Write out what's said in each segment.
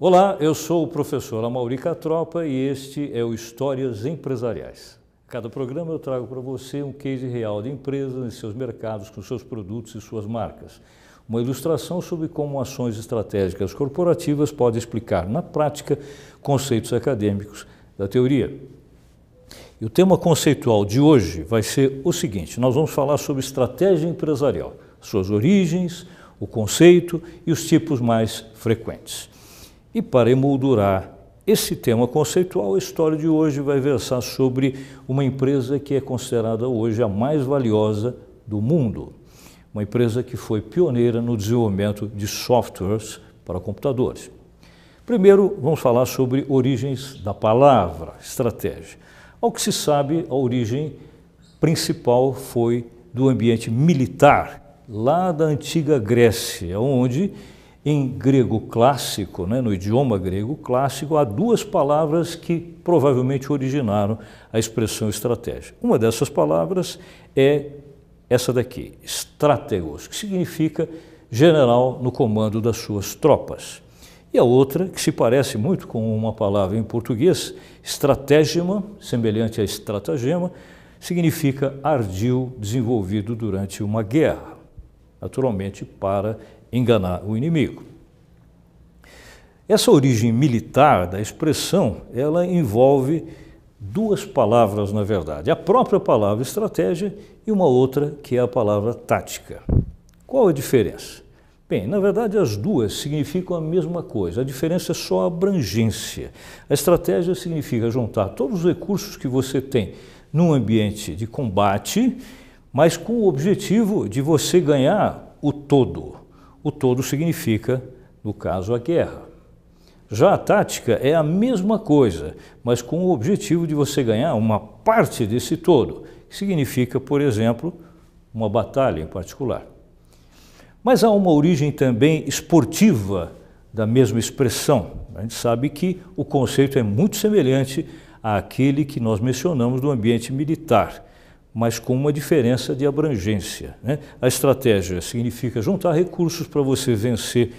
Olá, eu sou o professor Amauri Catropa e este é o Histórias Empresariais. Cada programa eu trago para você um case real de empresas em seus mercados, com seus produtos e suas marcas. Uma ilustração sobre como ações estratégicas corporativas podem explicar na prática conceitos acadêmicos da teoria. E o tema conceitual de hoje vai ser o seguinte: nós vamos falar sobre estratégia empresarial, suas origens, o conceito e os tipos mais frequentes. E para emoldurar esse tema conceitual, a história de hoje vai versar sobre uma empresa que é considerada hoje a mais valiosa do mundo. Uma empresa que foi pioneira no desenvolvimento de softwares para computadores. Primeiro, vamos falar sobre origens da palavra estratégia. Ao que se sabe, a origem principal foi do ambiente militar, lá da antiga Grécia, onde em grego clássico, né, no idioma grego clássico, há duas palavras que provavelmente originaram a expressão estratégia. Uma dessas palavras é essa daqui, strategos, que significa general no comando das suas tropas. E a outra, que se parece muito com uma palavra em português, estratégema, semelhante a estratagema, significa ardil desenvolvido durante uma guerra, naturalmente para enganar o inimigo. Essa origem militar da expressão, ela envolve duas palavras, na verdade. A própria palavra estratégia e uma outra que é a palavra tática. Qual a diferença? Bem, na verdade as duas significam a mesma coisa, a diferença é só a abrangência. A estratégia significa juntar todos os recursos que você tem num ambiente de combate, mas com o objetivo de você ganhar o todo. O todo significa, no caso, a guerra. Já a tática é a mesma coisa, mas com o objetivo de você ganhar uma parte desse todo, que significa, por exemplo, uma batalha em particular. Mas há uma origem também esportiva da mesma expressão. A gente sabe que o conceito é muito semelhante àquele que nós mencionamos do ambiente militar mas com uma diferença de abrangência. Né? A estratégia significa juntar recursos para você vencer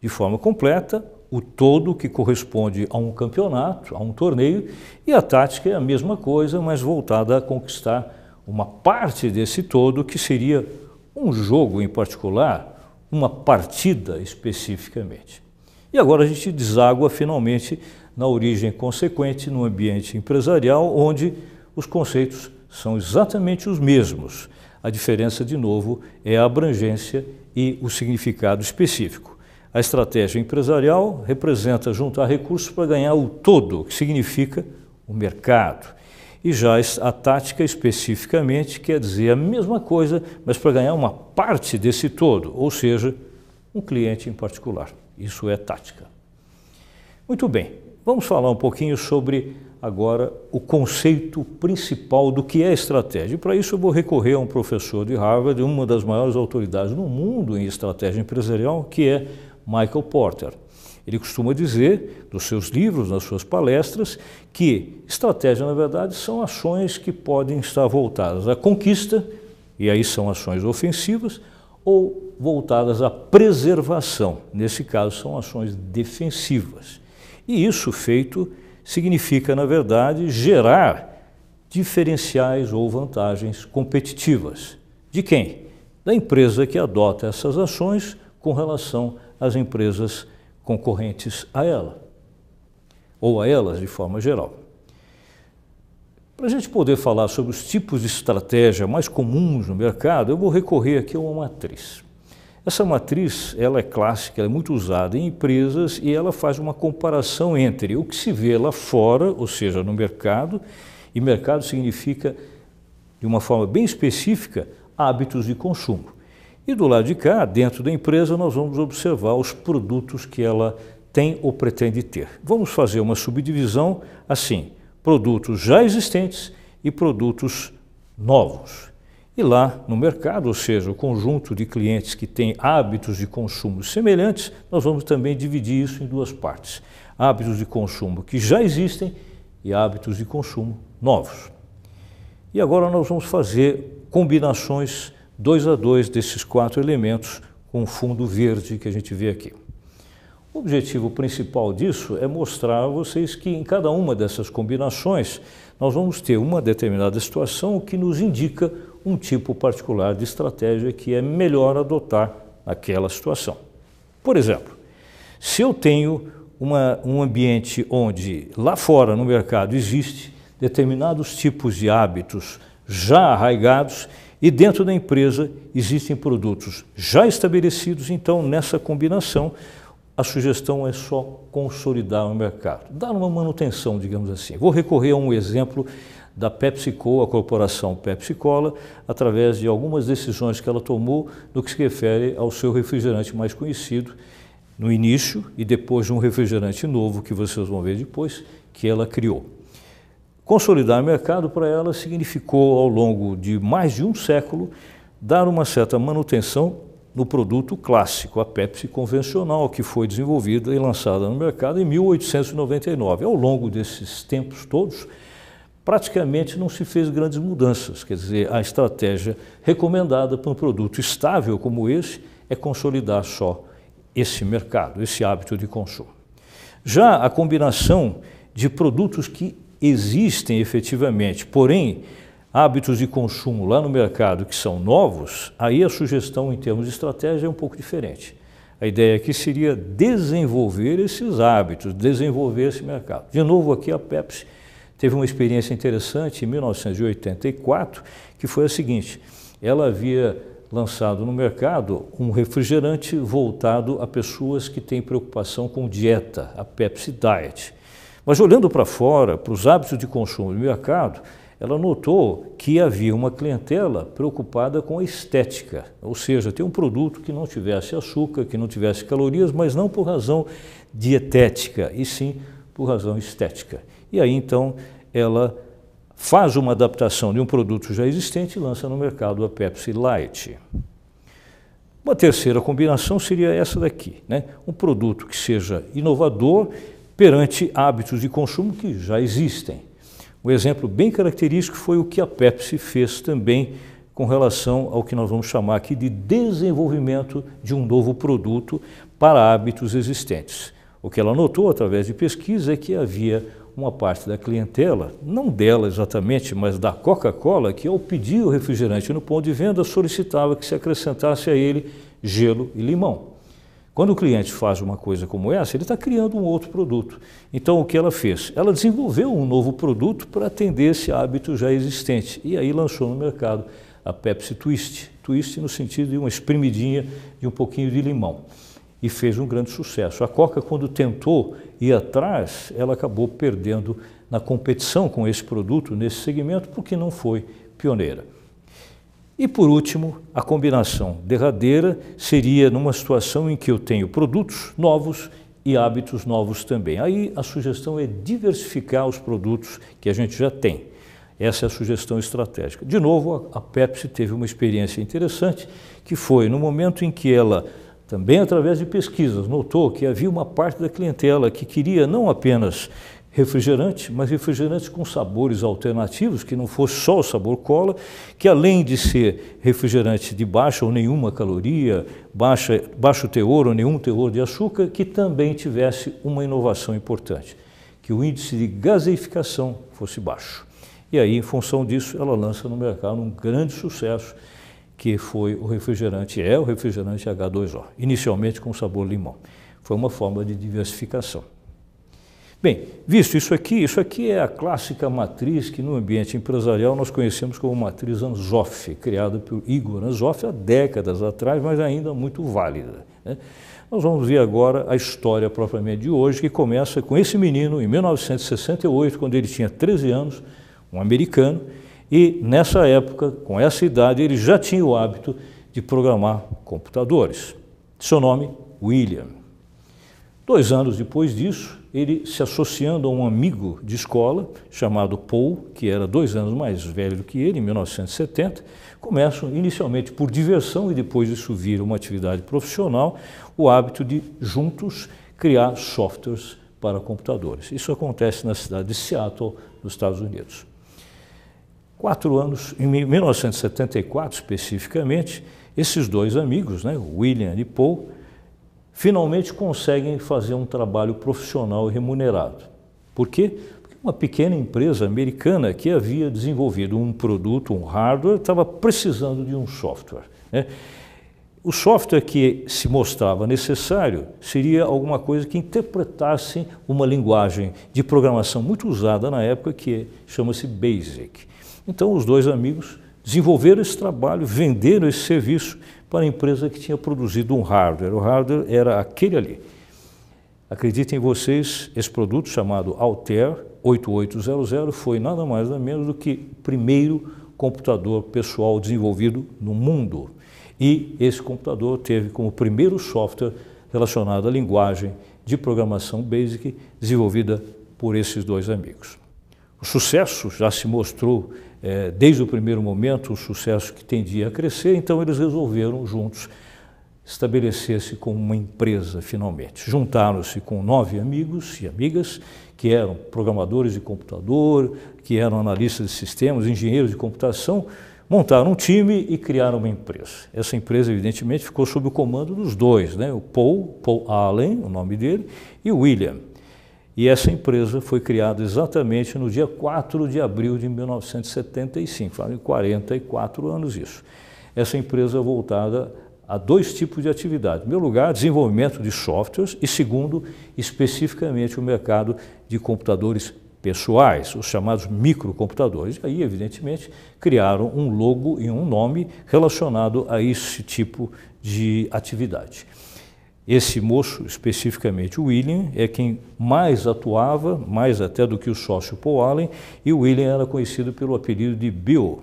de forma completa o todo que corresponde a um campeonato, a um torneio, e a tática é a mesma coisa, mas voltada a conquistar uma parte desse todo que seria um jogo em particular, uma partida especificamente. E agora a gente deságua finalmente na origem consequente no ambiente empresarial, onde os conceitos são exatamente os mesmos. A diferença, de novo, é a abrangência e o significado específico. A estratégia empresarial representa juntar recursos para ganhar o todo, que significa o mercado. E já a tática especificamente quer dizer a mesma coisa, mas para ganhar uma parte desse todo, ou seja, um cliente em particular. Isso é tática. Muito bem, vamos falar um pouquinho sobre agora o conceito principal do que é estratégia. E para isso eu vou recorrer a um professor de Harvard, uma das maiores autoridades no mundo em estratégia empresarial, que é Michael Porter. Ele costuma dizer, nos seus livros, nas suas palestras, que estratégia, na verdade, são ações que podem estar voltadas à conquista, e aí são ações ofensivas, ou voltadas à preservação. Nesse caso, são ações defensivas. E isso feito significa, na verdade, gerar diferenciais ou vantagens competitivas. De quem? Da empresa que adota essas ações com relação às empresas concorrentes a ela, ou a elas de forma geral. Para a gente poder falar sobre os tipos de estratégia mais comuns no mercado, eu vou recorrer aqui a uma matriz. Essa matriz, ela é clássica, ela é muito usada em empresas e ela faz uma comparação entre o que se vê lá fora, ou seja, no mercado, e mercado significa, de uma forma bem específica, hábitos de consumo. E do lado de cá, dentro da empresa, nós vamos observar os produtos que ela tem ou pretende ter. Vamos fazer uma subdivisão assim: produtos já existentes e produtos novos. E lá no mercado, ou seja, o conjunto de clientes que tem hábitos de consumo semelhantes, nós vamos também dividir isso em duas partes: hábitos de consumo que já existem e hábitos de consumo novos. E agora nós vamos fazer combinações dois a dois desses quatro elementos com o fundo verde que a gente vê aqui. O objetivo principal disso é mostrar a vocês que em cada uma dessas combinações nós vamos ter uma determinada situação que nos indica um tipo particular de estratégia que é melhor adotar naquela situação. Por exemplo, se eu tenho uma, um ambiente onde lá fora no mercado existe determinados tipos de hábitos já arraigados e dentro da empresa existem produtos já estabelecidos, então nessa combinação a sugestão é só consolidar o mercado, dar uma manutenção, digamos assim. Vou recorrer a um exemplo da PepsiCo, a corporação Pepsi-Cola, através de algumas decisões que ela tomou no que se refere ao seu refrigerante mais conhecido, no início e depois de um refrigerante novo, que vocês vão ver depois, que ela criou. Consolidar o mercado para ela significou, ao longo de mais de um século, dar uma certa manutenção no produto clássico, a Pepsi convencional, que foi desenvolvida e lançada no mercado em 1899. Ao longo desses tempos todos, praticamente não se fez grandes mudanças, quer dizer, a estratégia recomendada para um produto estável como esse é consolidar só esse mercado, esse hábito de consumo. Já a combinação de produtos que existem efetivamente, porém hábitos de consumo lá no mercado que são novos, aí a sugestão em termos de estratégia é um pouco diferente. A ideia aqui seria desenvolver esses hábitos, desenvolver esse mercado. De novo, aqui a Pepsi teve uma experiência interessante em 1984, que foi a seguinte: ela havia lançado no mercado um refrigerante voltado a pessoas que têm preocupação com dieta, a Pepsi Diet. Mas olhando para fora, para os hábitos de consumo do mercado, ela notou que havia uma clientela preocupada com a estética, ou seja, ter um produto que não tivesse açúcar, que não tivesse calorias, mas não por razão dietética, e sim por razão estética. E aí então ela faz uma adaptação de um produto já existente e lança no mercado a Pepsi Light. Uma terceira combinação seria essa daqui, né? um produto que seja inovador perante hábitos de consumo que já existem. Um exemplo bem característico foi o que a Pepsi fez também com relação ao que nós vamos chamar aqui de desenvolvimento de um novo produto para hábitos existentes. O que ela notou através de pesquisa é que havia uma parte da clientela, não dela exatamente, mas da Coca-Cola, que ao pedir o refrigerante no ponto de venda solicitava que se acrescentasse a ele gelo e limão. Quando o cliente faz uma coisa como essa, ele está criando um outro produto. Então, o que ela fez? Ela desenvolveu um novo produto para atender esse hábito já existente e aí lançou no mercado a Pepsi Twist. Twist no sentido de uma espremidinha de um pouquinho de limão e fez um grande sucesso. A Coca, quando tentou ir atrás, ela acabou perdendo na competição com esse produto nesse segmento porque não foi pioneira. E por último, a combinação derradeira seria numa situação em que eu tenho produtos novos e hábitos novos também. Aí a sugestão é diversificar os produtos que a gente já tem. Essa é a sugestão estratégica. De novo, a Pepsi teve uma experiência interessante, que foi no momento em que ela também através de pesquisas, notou que havia uma parte da clientela que queria não apenas refrigerante, mas refrigerantes com sabores alternativos, que não fosse só o sabor cola, que além de ser refrigerante de baixa ou nenhuma caloria, baixa, baixo teor ou nenhum teor de açúcar, que também tivesse uma inovação importante, que o índice de gaseificação fosse baixo. E aí, em função disso, ela lança no mercado um grande sucesso, que foi o refrigerante, é o refrigerante H2O, inicialmente com sabor limão. Foi uma forma de diversificação. Bem, visto isso aqui, isso aqui é a clássica matriz que no ambiente empresarial nós conhecemos como matriz Anzoff, criada por Igor Anzoff há décadas atrás, mas ainda muito válida. Né? Nós vamos ver agora a história propriamente de hoje, que começa com esse menino em 1968, quando ele tinha 13 anos, um americano, e nessa época, com essa idade, ele já tinha o hábito de programar computadores. Seu nome, William. Dois anos depois disso, ele se associando a um amigo de escola chamado Paul, que era dois anos mais velho do que ele, em 1970, começam inicialmente por diversão e depois isso vira uma atividade profissional, o hábito de juntos criar softwares para computadores. Isso acontece na cidade de Seattle, nos Estados Unidos. Quatro anos, em 1974 especificamente, esses dois amigos, né, William e Paul, finalmente conseguem fazer um trabalho profissional remunerado. Por quê? Porque uma pequena empresa americana que havia desenvolvido um produto, um hardware, estava precisando de um software. Né? O software que se mostrava necessário seria alguma coisa que interpretasse uma linguagem de programação muito usada na época, que chama-se BASIC. Então, os dois amigos desenvolveram esse trabalho, venderam esse serviço para a empresa que tinha produzido um hardware. O hardware era aquele ali. Acreditem vocês, esse produto chamado Altair 8800 foi nada mais nada menos do que o primeiro computador pessoal desenvolvido no mundo. E esse computador teve como primeiro software relacionado à linguagem de programação BASIC desenvolvida por esses dois amigos. O sucesso já se mostrou é, desde o primeiro momento, um sucesso que tendia a crescer, então eles resolveram juntos estabelecer-se como uma empresa finalmente. Juntaram-se com nove amigos e amigas que eram programadores de computador, que eram analistas de sistemas, engenheiros de computação, montaram um time e criaram uma empresa. Essa empresa, evidentemente, ficou sob o comando dos dois, né? o Paul, Paul Allen, o nome dele, e o William. E essa empresa foi criada exatamente no dia 4 de abril de 1975, fazem 44 anos isso. Essa empresa voltada a dois tipos de atividade. Em primeiro lugar, desenvolvimento de softwares e segundo, especificamente o mercado de computadores pessoais, os chamados microcomputadores. Aí, evidentemente, criaram um logo e um nome relacionado a esse tipo de atividade. Esse moço, especificamente o William, é quem mais atuava, mais até do que o sócio Paul Allen, e o William era conhecido pelo apelido de Bill,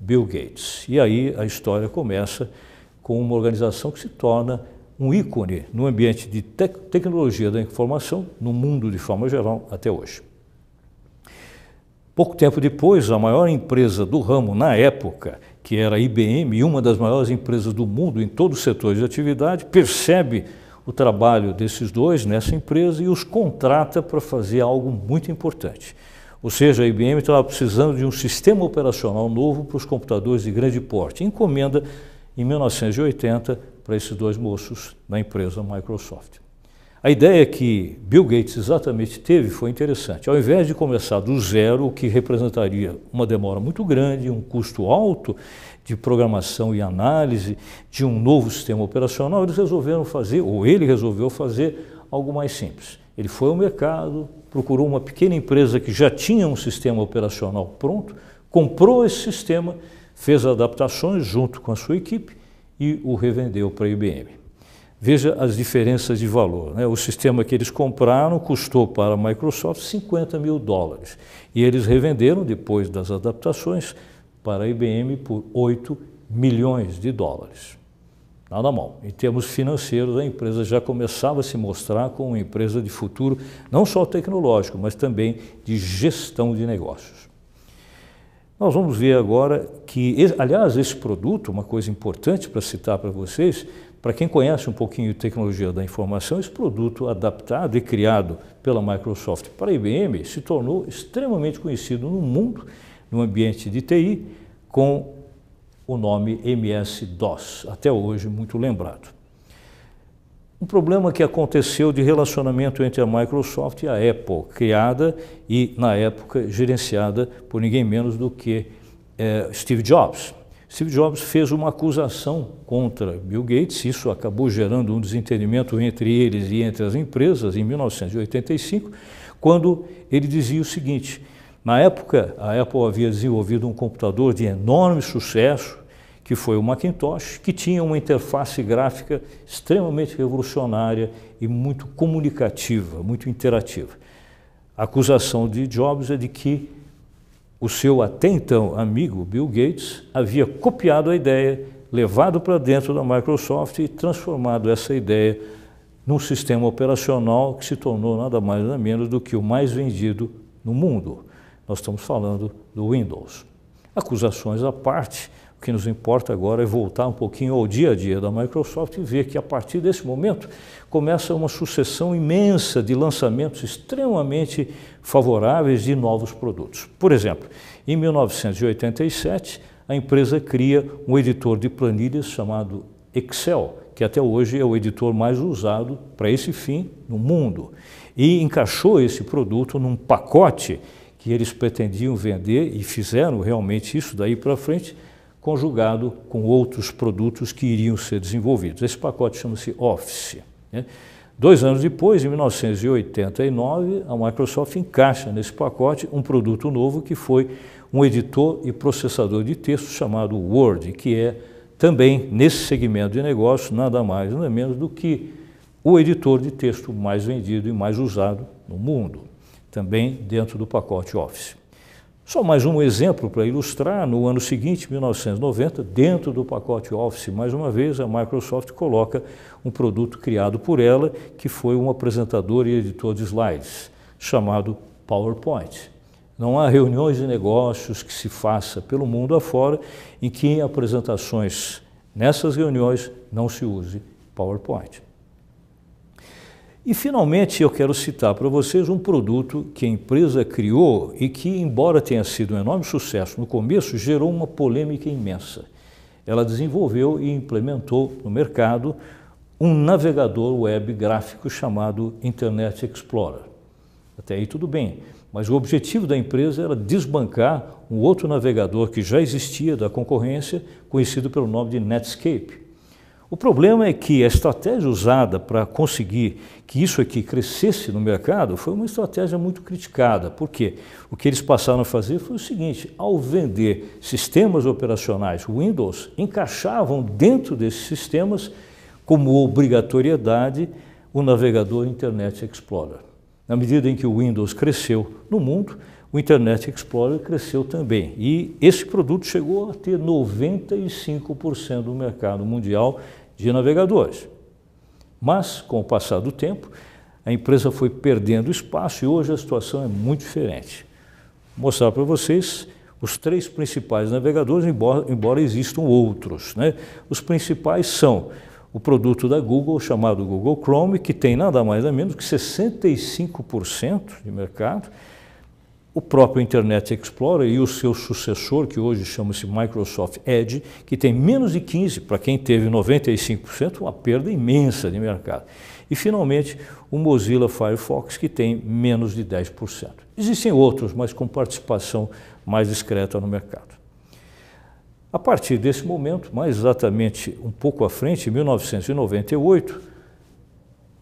Bill Gates. E aí a história começa com uma organização que se torna um ícone no ambiente de te tecnologia da informação, no mundo de forma geral, até hoje. Pouco tempo depois, a maior empresa do ramo na época, que era a IBM, uma das maiores empresas do mundo em todo o setor de atividade, percebe o trabalho desses dois nessa empresa e os contrata para fazer algo muito importante. Ou seja, a IBM estava precisando de um sistema operacional novo para os computadores de grande porte. Encomenda em 1980 para esses dois moços na empresa Microsoft. A ideia que Bill Gates exatamente teve foi interessante. Ao invés de começar do zero, o que representaria uma demora muito grande, um custo alto de programação e análise de um novo sistema operacional, eles resolveram fazer, ou ele resolveu fazer, algo mais simples. Ele foi ao mercado, procurou uma pequena empresa que já tinha um sistema operacional pronto, comprou esse sistema, fez adaptações junto com a sua equipe e o revendeu para a IBM. Veja as diferenças de valor. Né? O sistema que eles compraram custou para a Microsoft 50 mil dólares e eles revenderam, depois das adaptações, para a IBM por 8 milhões de dólares. Nada mal. Em termos financeiros, a empresa já começava a se mostrar como uma empresa de futuro, não só tecnológico, mas também de gestão de negócios. Nós vamos ver agora que, aliás, esse produto, uma coisa importante para citar para vocês, para quem conhece um pouquinho de tecnologia da informação, esse produto adaptado e criado pela Microsoft para a IBM se tornou extremamente conhecido no mundo, no ambiente de TI, com o nome MS-DOS, até hoje muito lembrado. Um problema que aconteceu de relacionamento entre a Microsoft e a Apple, criada e, na época, gerenciada por ninguém menos do que eh, Steve Jobs. Steve Jobs fez uma acusação contra Bill Gates, isso acabou gerando um desentendimento entre eles e entre as empresas em 1985, quando ele dizia o seguinte: na época, a Apple havia desenvolvido um computador de enorme sucesso, que foi o Macintosh, que tinha uma interface gráfica extremamente revolucionária e muito comunicativa, muito interativa. A acusação de Jobs é de que o seu até então amigo Bill Gates havia copiado a ideia, levado para dentro da Microsoft e transformado essa ideia num sistema operacional que se tornou nada mais nada menos do que o mais vendido no mundo. Nós estamos falando do Windows. Acusações à parte, o que nos importa agora é voltar um pouquinho ao dia a dia da Microsoft e ver que a partir desse momento começa uma sucessão imensa de lançamentos extremamente favoráveis de novos produtos. Por exemplo, em 1987, a empresa cria um editor de planilhas chamado Excel, que até hoje é o editor mais usado para esse fim no mundo, e encaixou esse produto num pacote que eles pretendiam vender e fizeram realmente isso daí para frente, conjugado com outros produtos que iriam ser desenvolvidos. Esse pacote chama-se Office. Né? Dois anos depois, em 1989, a Microsoft encaixa nesse pacote um produto novo que foi um editor e processador de texto chamado Word, que é também nesse segmento de negócio nada mais nada menos do que o editor de texto mais vendido e mais usado no mundo, também dentro do pacote Office. Só mais um exemplo para ilustrar, no ano seguinte, 1990, dentro do pacote Office, mais uma vez, a Microsoft coloca um produto criado por ela, que foi um apresentador e editor de slides, chamado PowerPoint. Não há reuniões de negócios que se faça pelo mundo afora em que em apresentações nessas reuniões não se use PowerPoint. E, finalmente, eu quero citar para vocês um produto que a empresa criou e que, embora tenha sido um enorme sucesso no começo, gerou uma polêmica imensa. Ela desenvolveu e implementou no mercado um navegador web gráfico chamado Internet Explorer. Até aí tudo bem, mas o objetivo da empresa era desbancar um outro navegador que já existia da concorrência, conhecido pelo nome de Netscape. O problema é que a estratégia usada para conseguir que isso aqui crescesse no mercado foi uma estratégia muito criticada. Por quê? O que eles passaram a fazer foi o seguinte: ao vender sistemas operacionais Windows, encaixavam dentro desses sistemas, como obrigatoriedade, o navegador Internet Explorer. Na medida em que o Windows cresceu no mundo, o Internet Explorer cresceu também. E esse produto chegou a ter 95% do mercado mundial de navegadores. Mas, com o passar do tempo, a empresa foi perdendo espaço e hoje a situação é muito diferente. Vou mostrar para vocês os três principais navegadores, embora, embora existam outros. Né? Os principais são o produto da Google, chamado Google Chrome, que tem nada mais nada menos que 65% de mercado, o próprio Internet Explorer e o seu sucessor, que hoje chama-se Microsoft Edge, que tem menos de 15%, para quem teve 95%, uma perda imensa de mercado. E, finalmente, o Mozilla Firefox, que tem menos de 10%. Existem outros, mas com participação mais discreta no mercado. A partir desse momento, mais exatamente um pouco à frente, em 1998,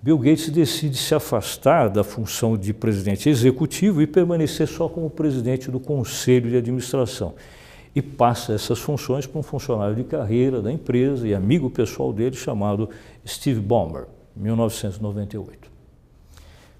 Bill Gates decide se afastar da função de presidente executivo e permanecer só como presidente do conselho de administração. E passa essas funções para um funcionário de carreira da empresa e amigo pessoal dele chamado Steve Ballmer, 1998.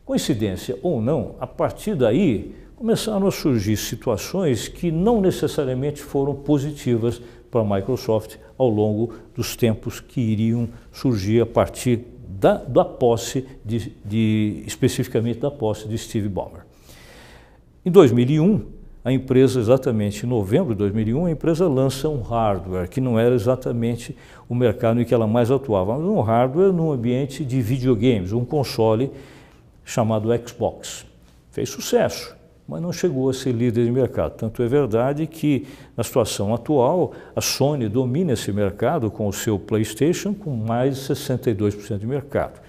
Coincidência ou não, a partir daí começaram a surgir situações que não necessariamente foram positivas para a Microsoft ao longo dos tempos que iriam surgir a partir da, da posse, de, de, especificamente da posse de Steve Ballmer. Em 2001, a empresa, exatamente em novembro de 2001, a empresa lança um hardware que não era exatamente o mercado em que ela mais atuava, mas um hardware num ambiente de videogames, um console chamado Xbox. Fez sucesso mas não chegou a ser líder de mercado. Tanto é verdade que, na situação atual, a Sony domina esse mercado com o seu PlayStation com mais de 62% de mercado.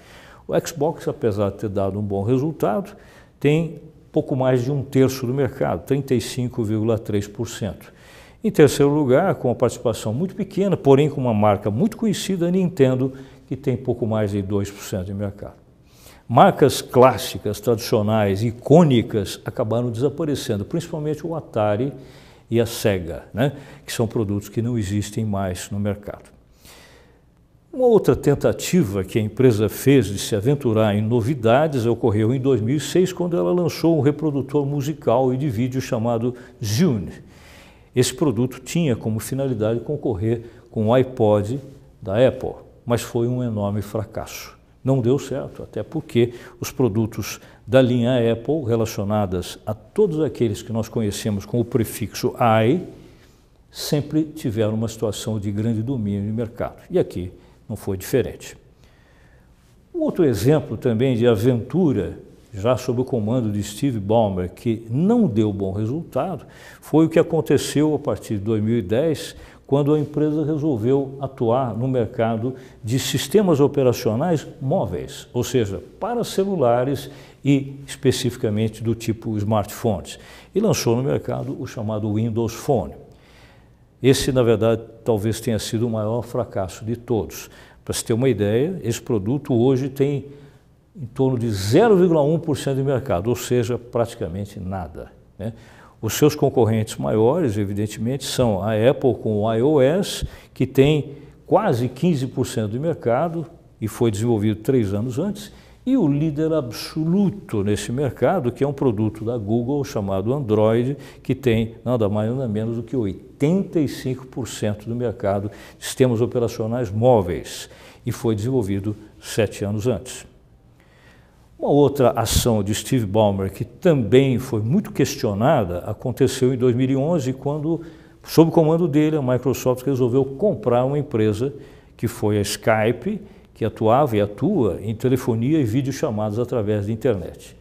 O Xbox, apesar de ter dado um bom resultado, tem pouco mais de um terço do mercado, 35,3%. Em terceiro lugar, com uma participação muito pequena, porém com uma marca muito conhecida, a Nintendo, que tem pouco mais de 2% de mercado. Marcas clássicas, tradicionais, icônicas acabaram desaparecendo, principalmente o Atari e a Sega, né? que são produtos que não existem mais no mercado. Uma outra tentativa que a empresa fez de se aventurar em novidades ocorreu em 2006, quando ela lançou um reprodutor musical e de vídeo chamado Zune. Esse produto tinha como finalidade concorrer com o iPod da Apple, mas foi um enorme fracasso não deu certo, até porque os produtos da linha Apple relacionadas a todos aqueles que nós conhecemos com o prefixo i sempre tiveram uma situação de grande domínio de mercado. E aqui não foi diferente. Um outro exemplo também de aventura já sob o comando de Steve Ballmer, que não deu bom resultado, foi o que aconteceu a partir de 2010, quando a empresa resolveu atuar no mercado de sistemas operacionais móveis, ou seja, para celulares e especificamente do tipo smartphones, e lançou no mercado o chamado Windows Phone. Esse, na verdade, talvez tenha sido o maior fracasso de todos. Para se ter uma ideia, esse produto hoje tem em torno de 0,1% de mercado, ou seja, praticamente nada. Né? Os seus concorrentes maiores, evidentemente, são a Apple com o iOS, que tem quase 15% de mercado e foi desenvolvido três anos antes, e o líder absoluto nesse mercado, que é um produto da Google chamado Android, que tem nada mais nada menos do que 85% do mercado de sistemas operacionais móveis e foi desenvolvido sete anos antes. Uma outra ação de Steve Ballmer que também foi muito questionada aconteceu em 2011, quando, sob comando dele, a Microsoft resolveu comprar uma empresa que foi a Skype, que atuava e atua em telefonia e videochamadas através da internet.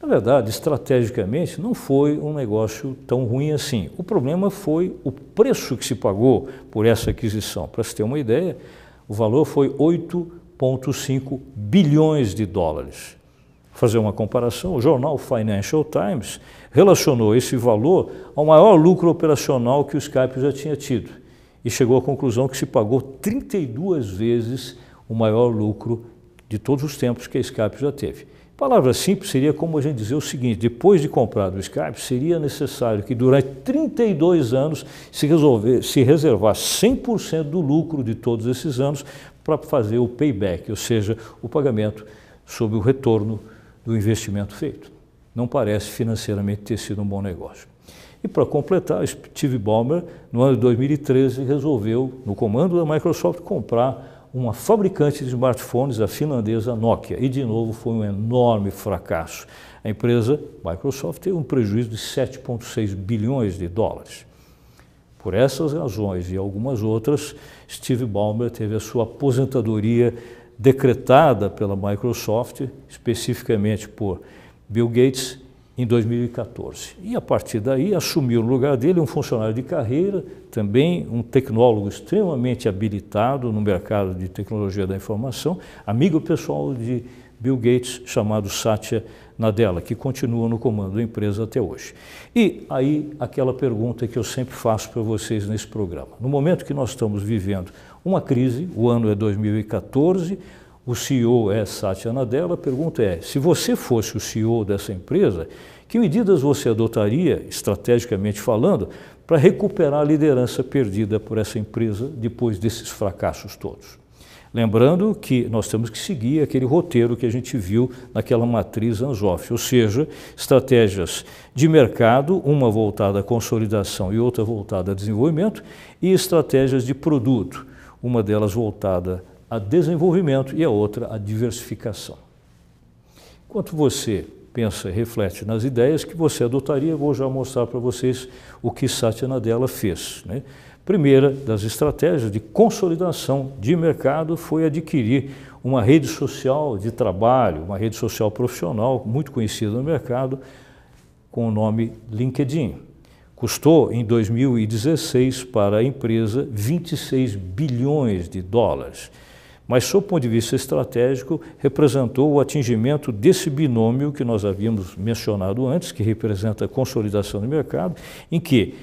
Na verdade, estrategicamente, não foi um negócio tão ruim assim. O problema foi o preço que se pagou por essa aquisição. Para se ter uma ideia, o valor foi 8,5 bilhões de dólares. Fazer uma comparação, o jornal Financial Times relacionou esse valor ao maior lucro operacional que o Skype já tinha tido e chegou à conclusão que se pagou 32 vezes o maior lucro de todos os tempos que a Skype já teve. Palavra simples seria como a gente dizer o seguinte: depois de comprar o Skype, seria necessário que durante 32 anos se, resolver, se reservar 100% do lucro de todos esses anos para fazer o payback, ou seja, o pagamento sobre o retorno do investimento feito. Não parece financeiramente ter sido um bom negócio. E para completar, Steve Ballmer, no ano de 2013, resolveu, no comando da Microsoft, comprar uma fabricante de smartphones, a finlandesa Nokia, e de novo foi um enorme fracasso. A empresa Microsoft teve um prejuízo de 7,6 bilhões de dólares. Por essas razões e algumas outras, Steve Ballmer teve a sua aposentadoria decretada pela Microsoft, especificamente por Bill Gates em 2014. E a partir daí assumiu no lugar dele um funcionário de carreira, também um tecnólogo extremamente habilitado no mercado de tecnologia da informação, amigo pessoal de Bill Gates, chamado Satya Nadella, que continua no comando da empresa até hoje. E aí aquela pergunta que eu sempre faço para vocês nesse programa. No momento que nós estamos vivendo uma crise, o ano é 2014, o CEO é Satya Nadella. A pergunta é: se você fosse o CEO dessa empresa, que medidas você adotaria, estrategicamente falando, para recuperar a liderança perdida por essa empresa depois desses fracassos todos? Lembrando que nós temos que seguir aquele roteiro que a gente viu naquela matriz Anzoff, ou seja, estratégias de mercado, uma voltada à consolidação e outra voltada a desenvolvimento, e estratégias de produto, uma delas voltada a desenvolvimento e a outra a diversificação. Enquanto você pensa e reflete nas ideias que você adotaria, vou já mostrar para vocês o que Satya Nadella fez. Né? Primeira das estratégias de consolidação de mercado foi adquirir uma rede social de trabalho, uma rede social profissional muito conhecida no mercado, com o nome LinkedIn. Custou em 2016 para a empresa 26 bilhões de dólares mas, sob o ponto de vista estratégico, representou o atingimento desse binômio que nós havíamos mencionado antes, que representa a consolidação do mercado, em que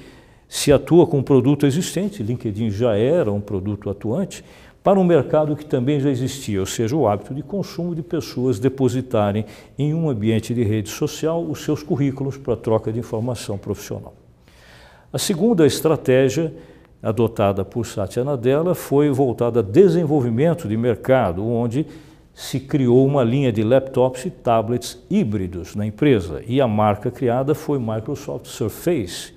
se atua com um produto existente, LinkedIn já era um produto atuante, para um mercado que também já existia, ou seja, o hábito de consumo de pessoas depositarem em um ambiente de rede social os seus currículos para troca de informação profissional. A segunda estratégia adotada por Satya Nadella foi voltada a desenvolvimento de mercado, onde se criou uma linha de laptops e tablets híbridos na empresa e a marca criada foi Microsoft Surface.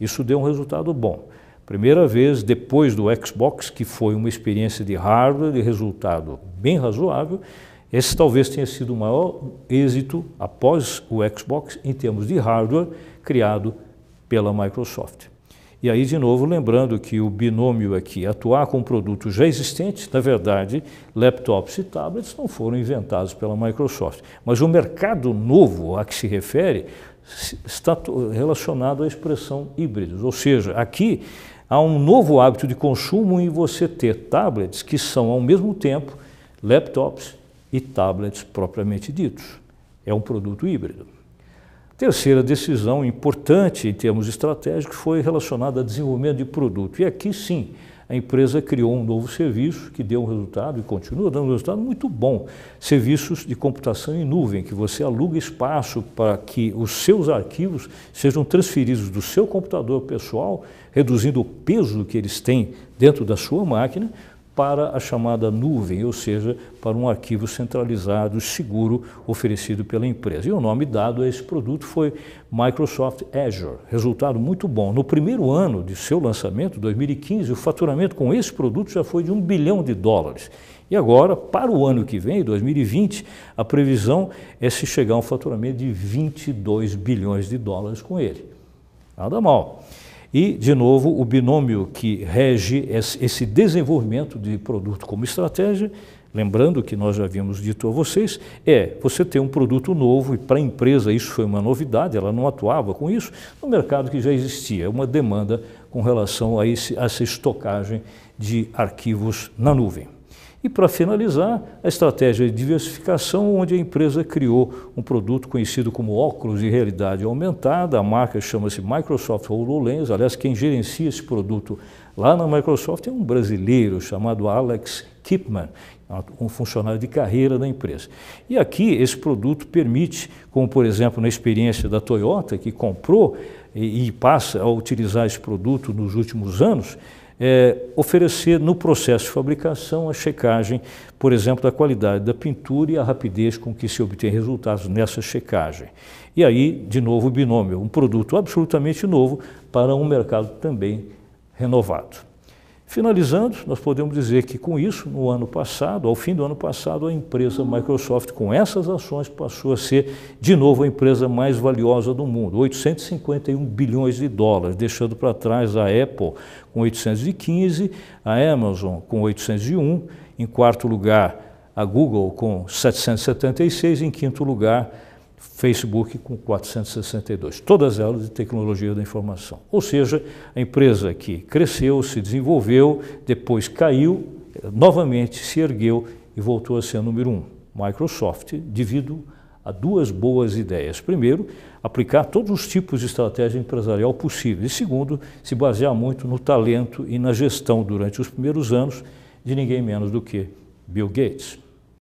Isso deu um resultado bom. Primeira vez depois do Xbox, que foi uma experiência de hardware de resultado bem razoável, esse talvez tenha sido o maior êxito após o Xbox em termos de hardware criado pela Microsoft. E aí, de novo, lembrando que o binômio aqui, atuar com produtos já existentes, na verdade, laptops e tablets não foram inventados pela Microsoft. Mas o mercado novo a que se refere está relacionado à expressão híbridos, ou seja, aqui há um novo hábito de consumo em você ter tablets que são, ao mesmo tempo, laptops e tablets propriamente ditos. É um produto híbrido. Terceira decisão importante em termos estratégicos foi relacionada ao desenvolvimento de produto. E aqui sim, a empresa criou um novo serviço que deu um resultado e continua dando um resultado muito bom. Serviços de computação em nuvem, que você aluga espaço para que os seus arquivos sejam transferidos do seu computador pessoal, reduzindo o peso que eles têm dentro da sua máquina, para a chamada nuvem, ou seja, para um arquivo centralizado, seguro, oferecido pela empresa. E o nome dado a esse produto foi Microsoft Azure. Resultado muito bom. No primeiro ano de seu lançamento, 2015, o faturamento com esse produto já foi de um bilhão de dólares. E agora, para o ano que vem, 2020, a previsão é se chegar a um faturamento de 22 bilhões de dólares com ele. Nada mal. E, de novo, o binômio que rege esse desenvolvimento de produto como estratégia, lembrando que nós já havíamos dito a vocês, é você ter um produto novo, e para a empresa isso foi uma novidade, ela não atuava com isso, no mercado que já existia, uma demanda com relação a, esse, a essa estocagem de arquivos na nuvem. E para finalizar, a estratégia de diversificação, onde a empresa criou um produto conhecido como óculos de realidade aumentada, a marca chama-se Microsoft HoloLens, aliás, quem gerencia esse produto lá na Microsoft é um brasileiro chamado Alex Kipman, um funcionário de carreira da empresa. E aqui esse produto permite, como por exemplo na experiência da Toyota, que comprou e, e passa a utilizar esse produto nos últimos anos, é, oferecer no processo de fabricação a checagem, por exemplo, da qualidade da pintura e a rapidez com que se obtém resultados nessa checagem. E aí, de novo, o binômio, um produto absolutamente novo para um mercado também renovado. Finalizando, nós podemos dizer que com isso, no ano passado, ao fim do ano passado, a empresa Microsoft, com essas ações, passou a ser de novo a empresa mais valiosa do mundo, 851 bilhões de dólares, deixando para trás a Apple com 815, a Amazon com 801, em quarto lugar a Google com 776, em quinto lugar Facebook com 462, todas elas de tecnologia da informação. Ou seja, a empresa que cresceu, se desenvolveu, depois caiu, novamente se ergueu e voltou a ser a número um. Microsoft, devido a duas boas ideias. Primeiro, aplicar todos os tipos de estratégia empresarial possíveis. E segundo, se basear muito no talento e na gestão durante os primeiros anos de ninguém menos do que Bill Gates.